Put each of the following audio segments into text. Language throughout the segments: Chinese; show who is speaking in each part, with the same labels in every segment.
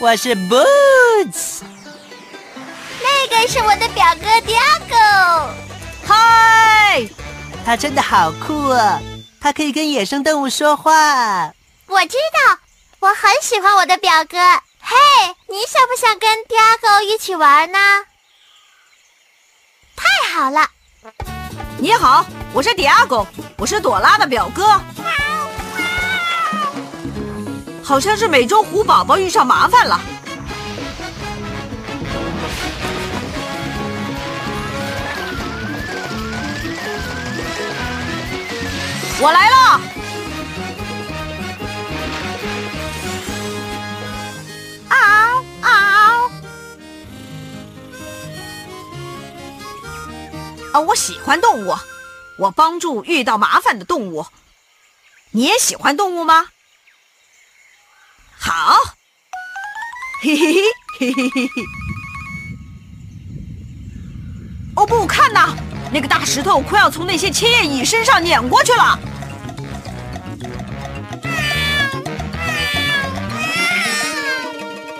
Speaker 1: 我是 Boots，
Speaker 2: 那个是我的表哥 Diego。
Speaker 1: 嗨，他真的好酷啊！他可以跟野生动物说话。
Speaker 2: 我知道，我很喜欢我的表哥。嘿，你想不想跟 Diego 一起玩呢？太好了！
Speaker 3: 你好，我是 Diego，我是朵拉的表哥。好像是美洲虎宝宝遇上麻烦了，我来了！
Speaker 2: 嗷嗷！
Speaker 3: 啊，我喜欢动物，我帮助遇到麻烦的动物。你也喜欢动物吗？好，嘿嘿嘿嘿嘿嘿嘿！哦不，看呐，那个大石头快要从那些千叶蚁身上碾过去了！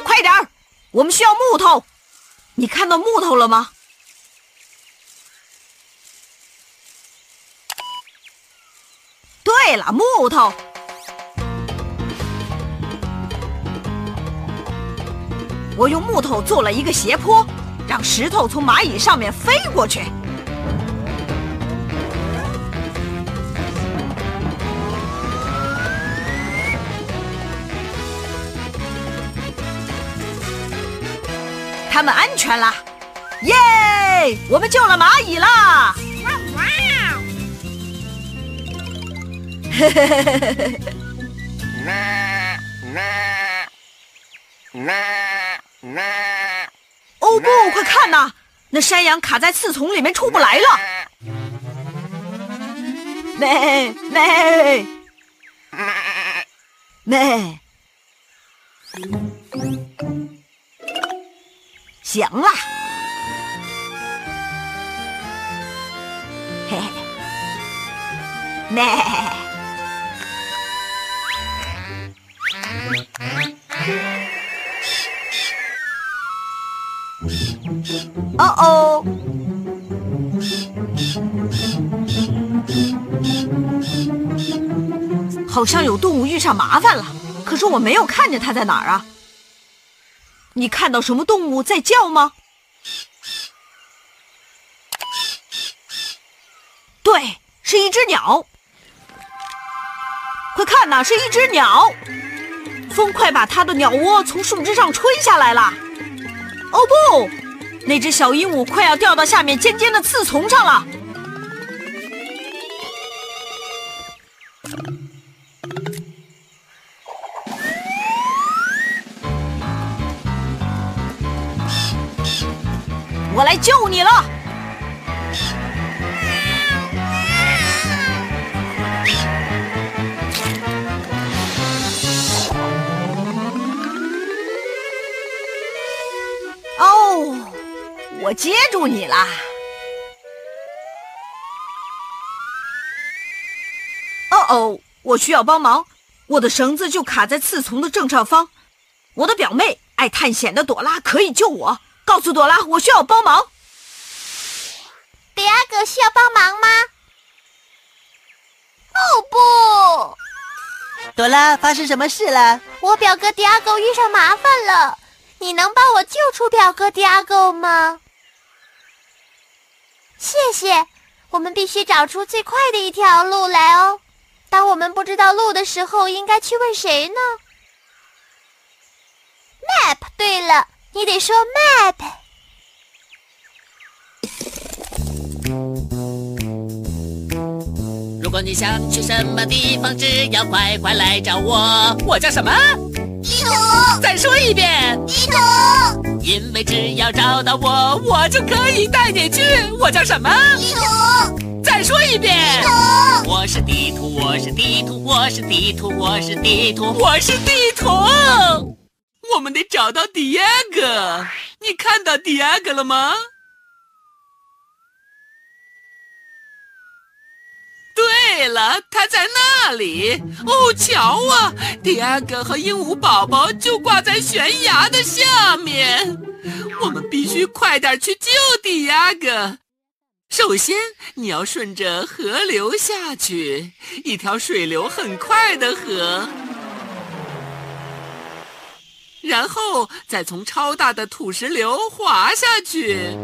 Speaker 3: 快点儿，我们需要木头。你看到木头了吗？对了，木头。我用木头做了一个斜坡，让石头从蚂蚁上面飞过去。他们安全了，耶！我们救了蚂蚁啦！哇哇！嘿嘿嘿嘿嘿嘿！哦不！快看呐，那山羊卡在刺丛里面出不来了。咩咩咩！行了，嘿嘿，咩。哦哦，好像有动物遇上麻烦了，可是我没有看见它在哪儿啊。你看到什么动物在叫吗？对，是一只鸟。快看呐，是一只鸟。风快把它的鸟窝从树枝上吹下来了。哦不，那只小鹦鹉快要掉到下面尖尖的刺丛上了。我来救你了。我接住你啦！哦哦，我需要帮忙，我的绳子就卡在刺丛的正上方。我的表妹爱探险的朵拉可以救我。告诉朵拉，我需要帮忙。
Speaker 2: 迪亚哥需要帮忙吗？哦
Speaker 1: 不！朵拉，发生什么事了？
Speaker 2: 我表哥迪亚哥遇上麻烦了，你能帮我救出表哥迪亚哥吗？谢谢。我们必须找出最快的一条路来哦。当我们不知道路的时候，应该去问谁呢？Map。对了，你得说 Map。
Speaker 4: 如果你想去什么地方，只要快快来找我。我叫什么？
Speaker 2: 地图。
Speaker 4: 再说一遍。
Speaker 2: 地图。
Speaker 4: 因为只要找到我，我就可以带你去。我叫什么？
Speaker 2: 地图。
Speaker 4: 再说一遍。
Speaker 2: 地图。
Speaker 4: 我是地图，我是地图，我是地图，我是地图，我是地图。我们得找到迪亚哥。你看到迪亚哥了吗？对了，他在那里。哦，瞧啊，迪亚哥和鹦鹉宝宝就挂在悬崖的下面。我们必须快点去救迪亚哥。首先，你要顺着河流下去，一条水流很快的河。然后再从超大的土石流滑下去。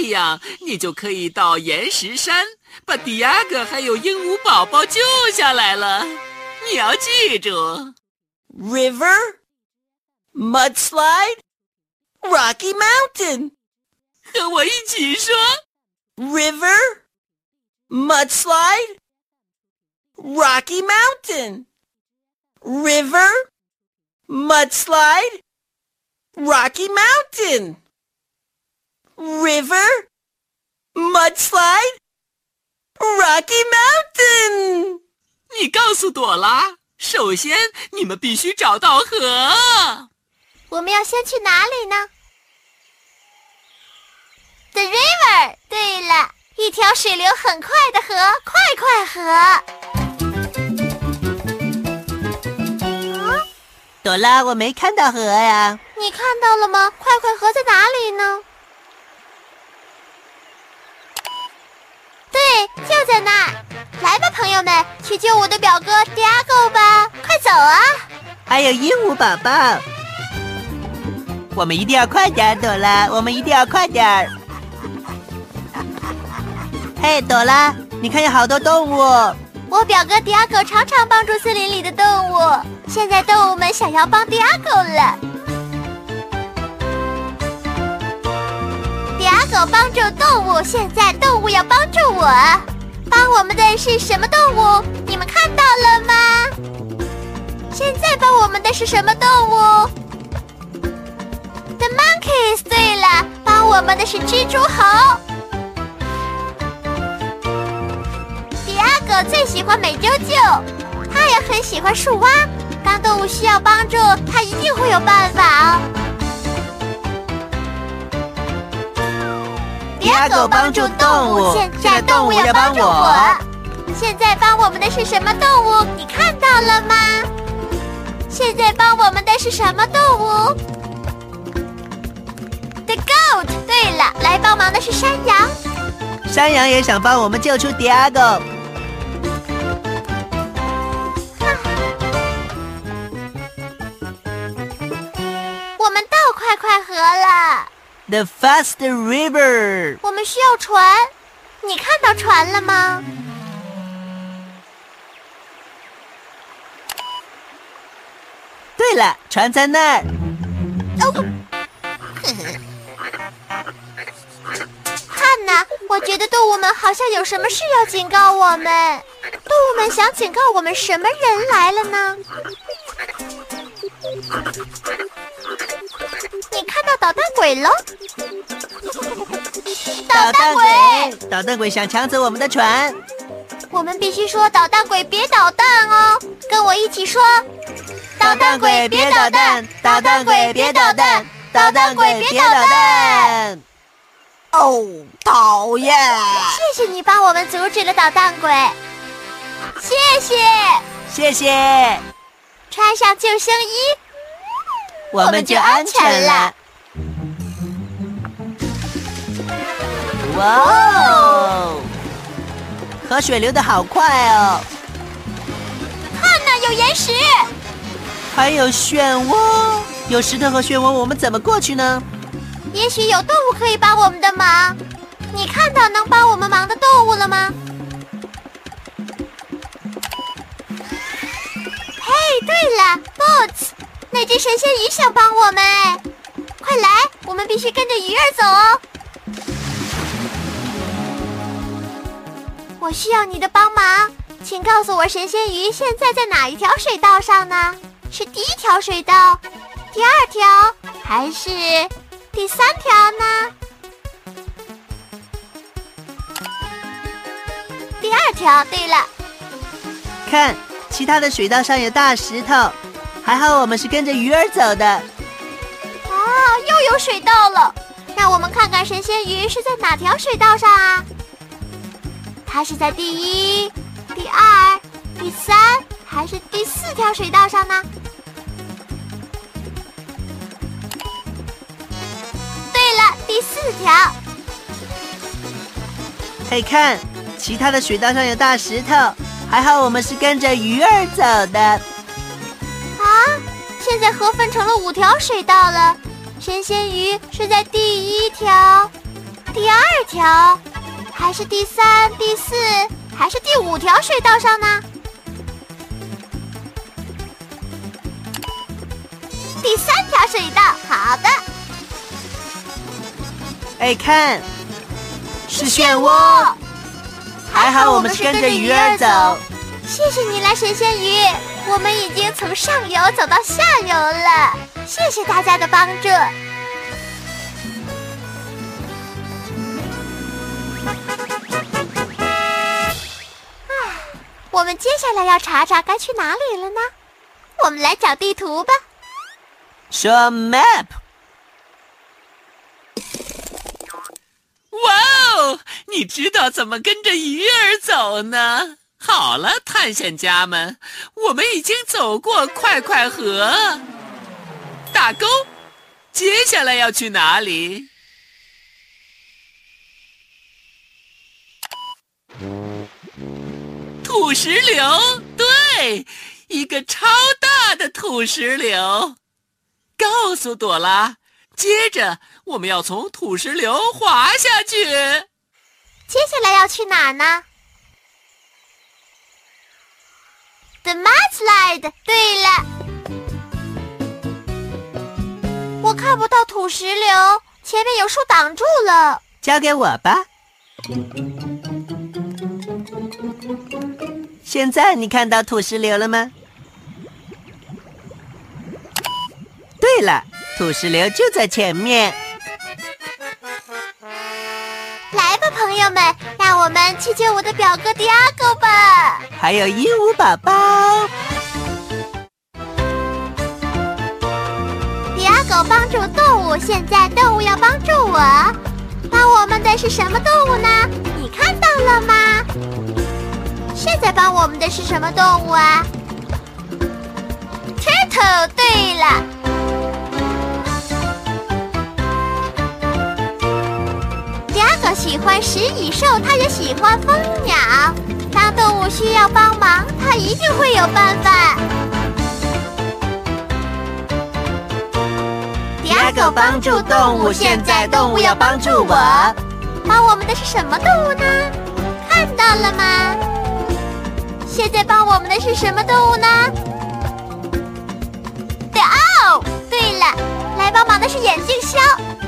Speaker 4: 这样，你就可以到岩石山，把迪亚哥还有鹦鹉宝宝救下来了。你要记住
Speaker 1: ：river, mudslide, Rocky Mountain。
Speaker 4: 和我一起说
Speaker 1: ：river, mudslide, Rocky Mountain。river, mudslide, Rocky Mountain river, mudslide, Rocky Mountain。
Speaker 4: 你告诉朵拉，首先你们必须找到河。
Speaker 2: 我们要先去哪里呢？The river。对了，一条水流很快的河，快快河。
Speaker 1: 朵拉，我没看到河呀。
Speaker 2: 你看到了吗？快快河在哪里呢？就在那儿，来吧，朋友们，去救我的表哥 Diego 吧！快走啊！
Speaker 1: 还有鹦鹉宝宝，我们一定要快点，朵拉，我们一定要快点。嘿，朵拉，你看有好多动物。
Speaker 2: 我表哥 Diego 常常帮助森林里的动物，现在动物们想要帮 Diego 了。阿狗帮助动物，现在动物要帮助我。帮我们的是什么动物？你们看到了吗？现在帮我们的是什么动物？The monkeys。对了，帮我们的是蜘蛛猴。迪亚哥最喜欢美啾啾，他也很喜欢树蛙。当动物需要帮助，他一定会有办法哦。
Speaker 1: 亚狗帮助动物，
Speaker 2: 现在动物要帮助我。现在帮我们的是什么动物？你看到了吗？现在帮我们的是什么动物？The goat。对了，来帮忙的是山羊。
Speaker 1: 山羊也想帮我们救出迪亚狗。The fast river。
Speaker 2: 我们需要船，你看到船了吗？
Speaker 1: 对了，船在那儿。哦，
Speaker 2: 看呐，我觉得动物们好像有什么事要警告我们。动物们想警告我们什么人来了呢？捣蛋鬼喽？
Speaker 1: 捣蛋鬼，捣蛋鬼想抢走我们的船。
Speaker 2: 我们必须说捣蛋鬼别捣蛋哦，跟我一起说：
Speaker 1: 捣蛋鬼别捣蛋，捣蛋鬼别捣蛋，捣蛋鬼别捣蛋。哦，讨厌！
Speaker 2: 谢谢你帮我们阻止了捣蛋鬼，谢谢，
Speaker 1: 谢谢。
Speaker 2: 穿上救生衣。
Speaker 1: 我们就安全了。哇哦，河水流得好快哦！
Speaker 2: 看那有岩石，
Speaker 1: 还有漩涡，有石头和漩涡，我们怎么过去呢？
Speaker 2: 也许有动物可以帮我们的忙。你看到能帮我们忙的动物了吗？嘿，对了，Boots，那只神仙鱼想帮我们哎，快来，我们必须跟着鱼儿走哦。我需要你的帮忙，请告诉我神仙鱼现在在哪一条水道上呢？是第一条水道，第二条，还是第三条呢？第二条。对了，
Speaker 1: 看，其他的水道上有大石头，还好我们是跟着鱼儿走的。
Speaker 2: 啊，又有水道了。让我们看看神仙鱼是在哪条水道上啊？它是在第一、第二、第三还是第四条水道上呢？对了，第四条。
Speaker 1: 嘿，看，其他的水道上有大石头，还好我们是跟着鱼儿走的。
Speaker 2: 啊，现在河分成了五条水道了，神仙鱼是在第一条、第二条。还是第三、第四，还是第五条水道上呢？第三条水道，好的。
Speaker 1: 哎，看，是漩涡。还好我们是跟着鱼儿走。
Speaker 2: 谢谢你来，神仙鱼。我们已经从上游走到下游了。谢谢大家的帮助。接下来要查查该去哪里了呢？我们来找地图吧。
Speaker 1: 说 map。
Speaker 4: 哇哦，你知道怎么跟着鱼儿走呢？好了，探险家们，我们已经走过快快河、大沟，接下来要去哪里？土石流，对，一个超大的土石流。告诉朵拉，接着我们要从土石流滑下去。
Speaker 2: 接下来要去哪儿呢？The mudslide。对了，我看不到土石流，前面有树挡住了。
Speaker 1: 交给我吧。现在你看到土石流了吗？对了，土石流就在前面。
Speaker 2: 来吧，朋友们，让我们去救我的表哥迪亚狗吧！
Speaker 1: 还有鹦鹉宝宝。
Speaker 2: 迪亚狗帮助动物，现在动物要帮助我。帮我们的是什么动物呢？你看到了吗？现在帮我们的是什么动物啊？Turtle。对了，第二个喜欢食蚁兽，它也喜欢蜂鸟。当动物需要帮忙，它一定会有办法。
Speaker 1: 第二个帮助动物，现在动物要帮助我。
Speaker 2: 帮我们的是什么动物呢？看到了吗？现在帮我们的是什么动物呢？对哦，对了，来帮忙的是眼镜鸮。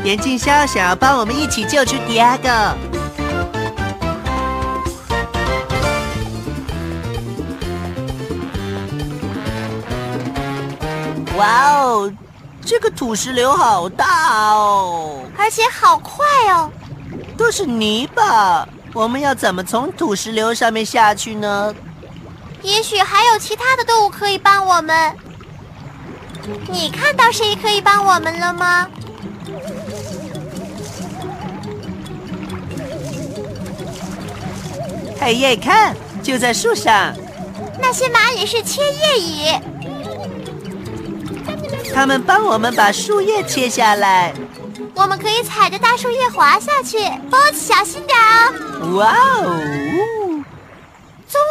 Speaker 1: 眼镜鸮想要帮我们一起救出迪亚哥。哇哦，这个土石流好大哦，
Speaker 2: 而且好快哦，
Speaker 1: 都是泥巴。我们要怎么从土石流上面下去呢？
Speaker 2: 也许还有其他的动物可以帮我们。你看到谁可以帮我们了吗？
Speaker 1: 哎耶，看，就在树上。
Speaker 2: 那些蚂蚁是切叶蚁，
Speaker 1: 它们帮我们把树叶切下来。
Speaker 2: 我们可以踩着大树叶滑下去。波子，小心点哦！
Speaker 1: 哇哦！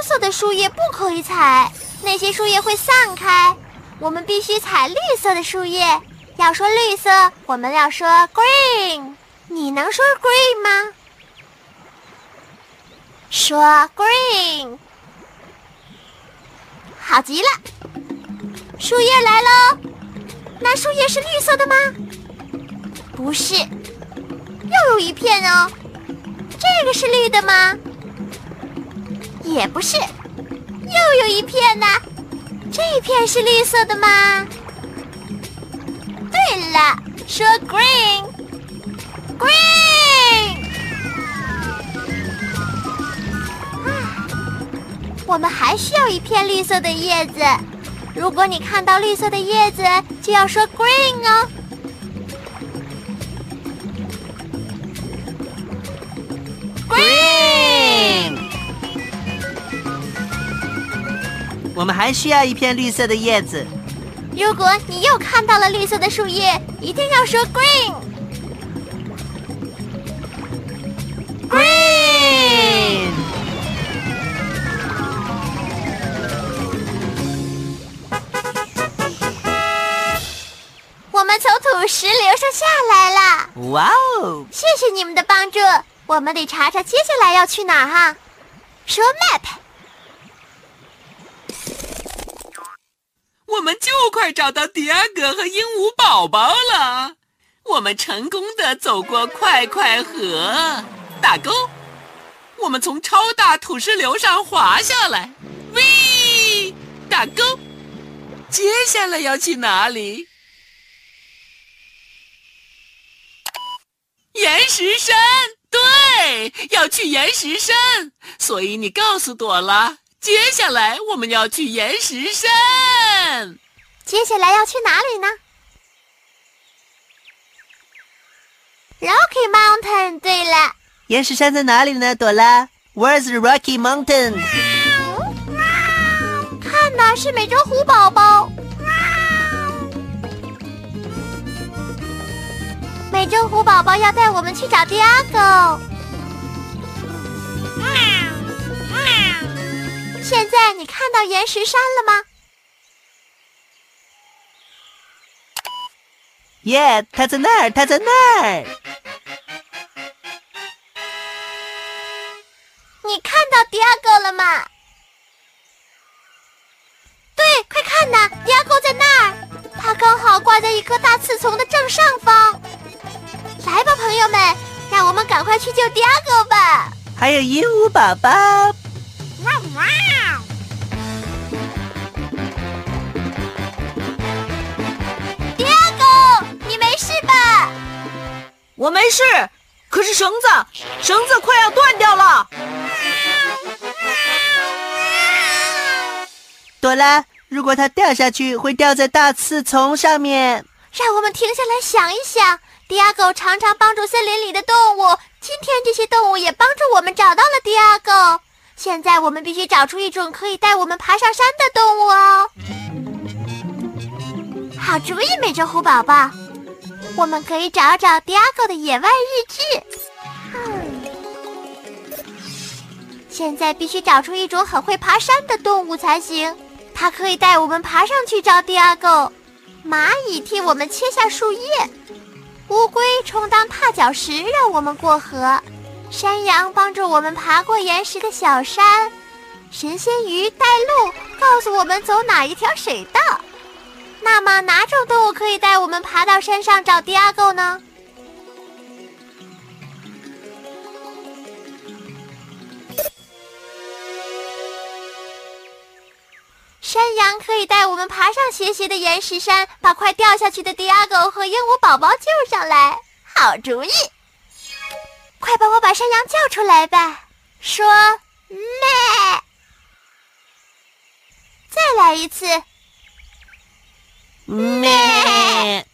Speaker 2: 色的树叶不可以踩，那些树叶会散开。我们必须采绿色的树叶，要说绿色，我们要说 green。你能说 green 吗？说 green。好极了，树叶来喽。那树叶是绿色的吗？不是，又有一片哦。这个是绿的吗？也不是，又有一片呢。这片是绿色的吗？对了，说 green，green。我们还需要一片绿色的叶子。如果你看到绿色的叶子，就要说 green 哦。
Speaker 1: 我们还需要一片绿色的叶子。
Speaker 2: 如果你又看到了绿色的树叶，一定要说 green。
Speaker 1: Green。
Speaker 2: 我们从土石流上下来了，
Speaker 1: 哇哦！
Speaker 2: 谢谢你们的帮助。我们得查查接下来要去哪儿哈。说 map。
Speaker 4: 我们就快找到迪亚哥和鹦鹉宝宝了。我们成功的走过快快河，打勾。我们从超大土石流上滑下来，喂，打勾。接下来要去哪里？岩石山，对，要去岩石山。所以你告诉朵拉，接下来我们要去岩石山。
Speaker 2: 接下来要去哪里呢？Rocky Mountain。对了，
Speaker 1: 岩石山在哪里呢？朵拉，Where's the Rocky Mountain？
Speaker 2: 看呐，是美洲虎宝宝。美洲虎宝宝要带我们去找迪亚狗。现在你看到岩石山了吗？
Speaker 1: 耶，他在那儿，他在那儿。
Speaker 2: 你看到迪亚哥了吗？对，快看呐，迪亚哥在那儿，它刚好挂在一棵大刺丛的正上方。来吧，朋友们，让我们赶快去救迪亚哥吧！
Speaker 1: 还有鹦鹉宝宝。哇哇！
Speaker 3: 我没事，可是绳子，绳子快要断掉了。
Speaker 1: 朵拉，如果它掉下去，会掉在大刺丛上面。
Speaker 2: 让我们停下来想一想。迪亚狗常常帮助森林里的动物，今天这些动物也帮助我们找到了迪亚狗。现在我们必须找出一种可以带我们爬上山的动物哦。好主意，美洲虎宝宝，我们可以找找迪亚狗的野外日志。现在必须找出一种很会爬山的动物才行，它可以带我们爬上去找迪亚狗。蚂蚁替我们切下树叶。乌龟充当踏脚石，让我们过河；山羊帮助我们爬过岩石的小山；神仙鱼带路，告诉我们走哪一条水道。那么，哪种动物可以带我们爬到山上找迪亚狗呢？山羊可以带我们爬上斜斜的岩石山，把快掉下去的迪亚狗和鹦鹉宝宝救上来。好主意！快帮我把山羊叫出来吧。说咩！再来一次。
Speaker 1: 咩！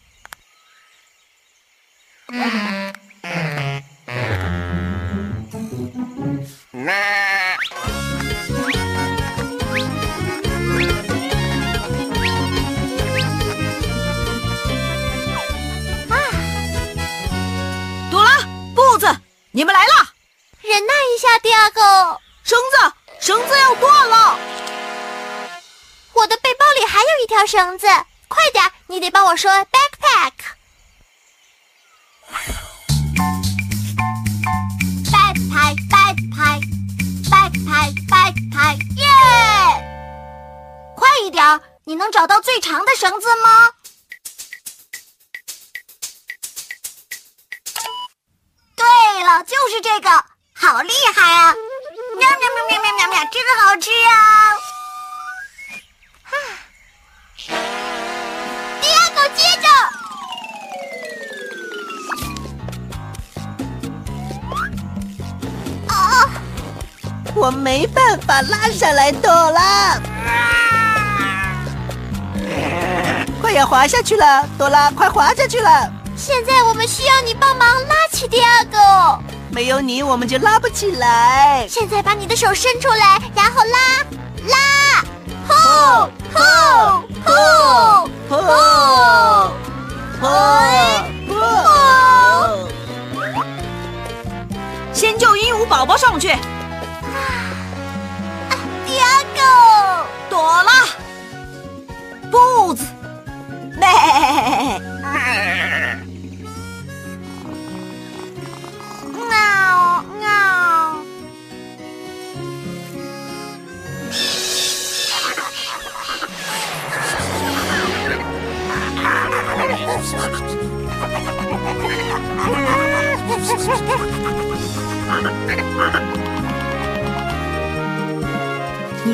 Speaker 3: 朵拉，步子，你们来了！
Speaker 2: 忍耐一下，第二狗。
Speaker 3: 绳子，绳子要断了。
Speaker 2: 我的背包里还有一条绳子，快点，你得帮我说 backpack。
Speaker 5: backpack。backpack backpack backpack backpack，耶！快一点，你能找到最长的绳子吗？对了，就是这个，好厉害啊！喵喵喵喵喵喵喵，真好吃啊！接着，啊！
Speaker 1: 我没办法拉上来朵拉，快要滑下去了，朵拉，快滑下去了！
Speaker 5: 现在我们需要你帮忙拉起第二个。
Speaker 1: 没有你，我们就拉不起来。
Speaker 5: 现在把你的手伸出来，然后拉拉，呼呼呼
Speaker 1: 呼呼呼！
Speaker 3: 先救鹦鹉宝宝上去，
Speaker 5: 第二狗，
Speaker 3: 朵拉，步子，咩，
Speaker 5: 喵喵。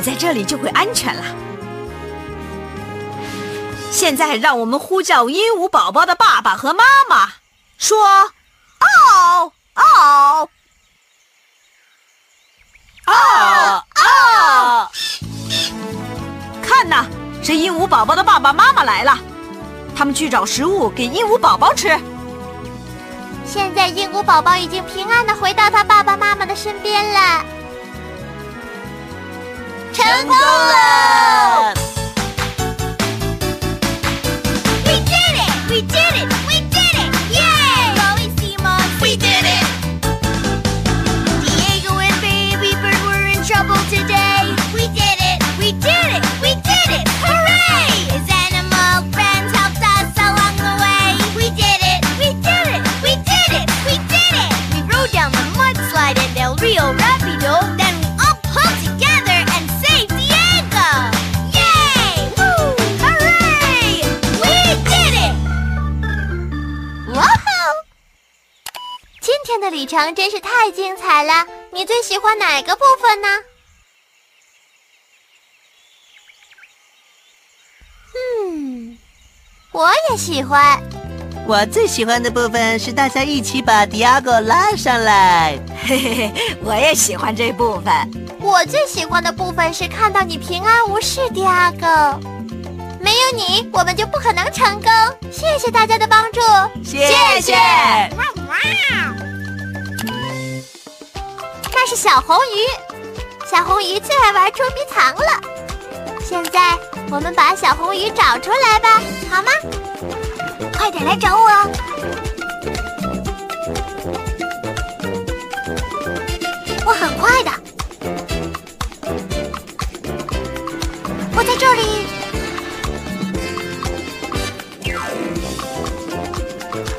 Speaker 3: 在这里就会安全了。现在让我们呼叫鹦鹉宝宝的爸爸和妈妈，说：“嗷嗷
Speaker 1: 嗷嗷！
Speaker 3: 看呐，是鹦鹉宝宝的爸爸妈妈来了，他们去找食物给鹦鹉宝宝吃。
Speaker 5: 现在鹦鹉宝宝已经平安的回到他爸爸妈妈的身边了，成功了！太精彩了，你最喜欢哪个部分呢？嗯，我也喜欢。
Speaker 1: 我最喜欢的部分是大家一起把迪亚哥拉上来。
Speaker 3: 嘿嘿嘿，我也喜欢这部分。
Speaker 5: 我最喜欢的部分是看到你平安无事，迪亚哥。没有你，我们就不可能成功。谢谢大家的帮助，
Speaker 1: 谢谢。
Speaker 5: 那是小红鱼，小红鱼最爱玩捉迷藏了。现在我们把小红鱼找出来吧，好吗？快点来找我！我很快的，我在这里，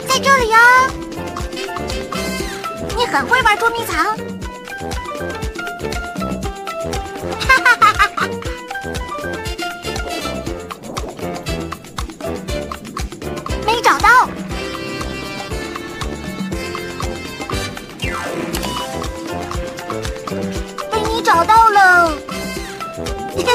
Speaker 5: 在这里呀、你很会玩捉迷藏，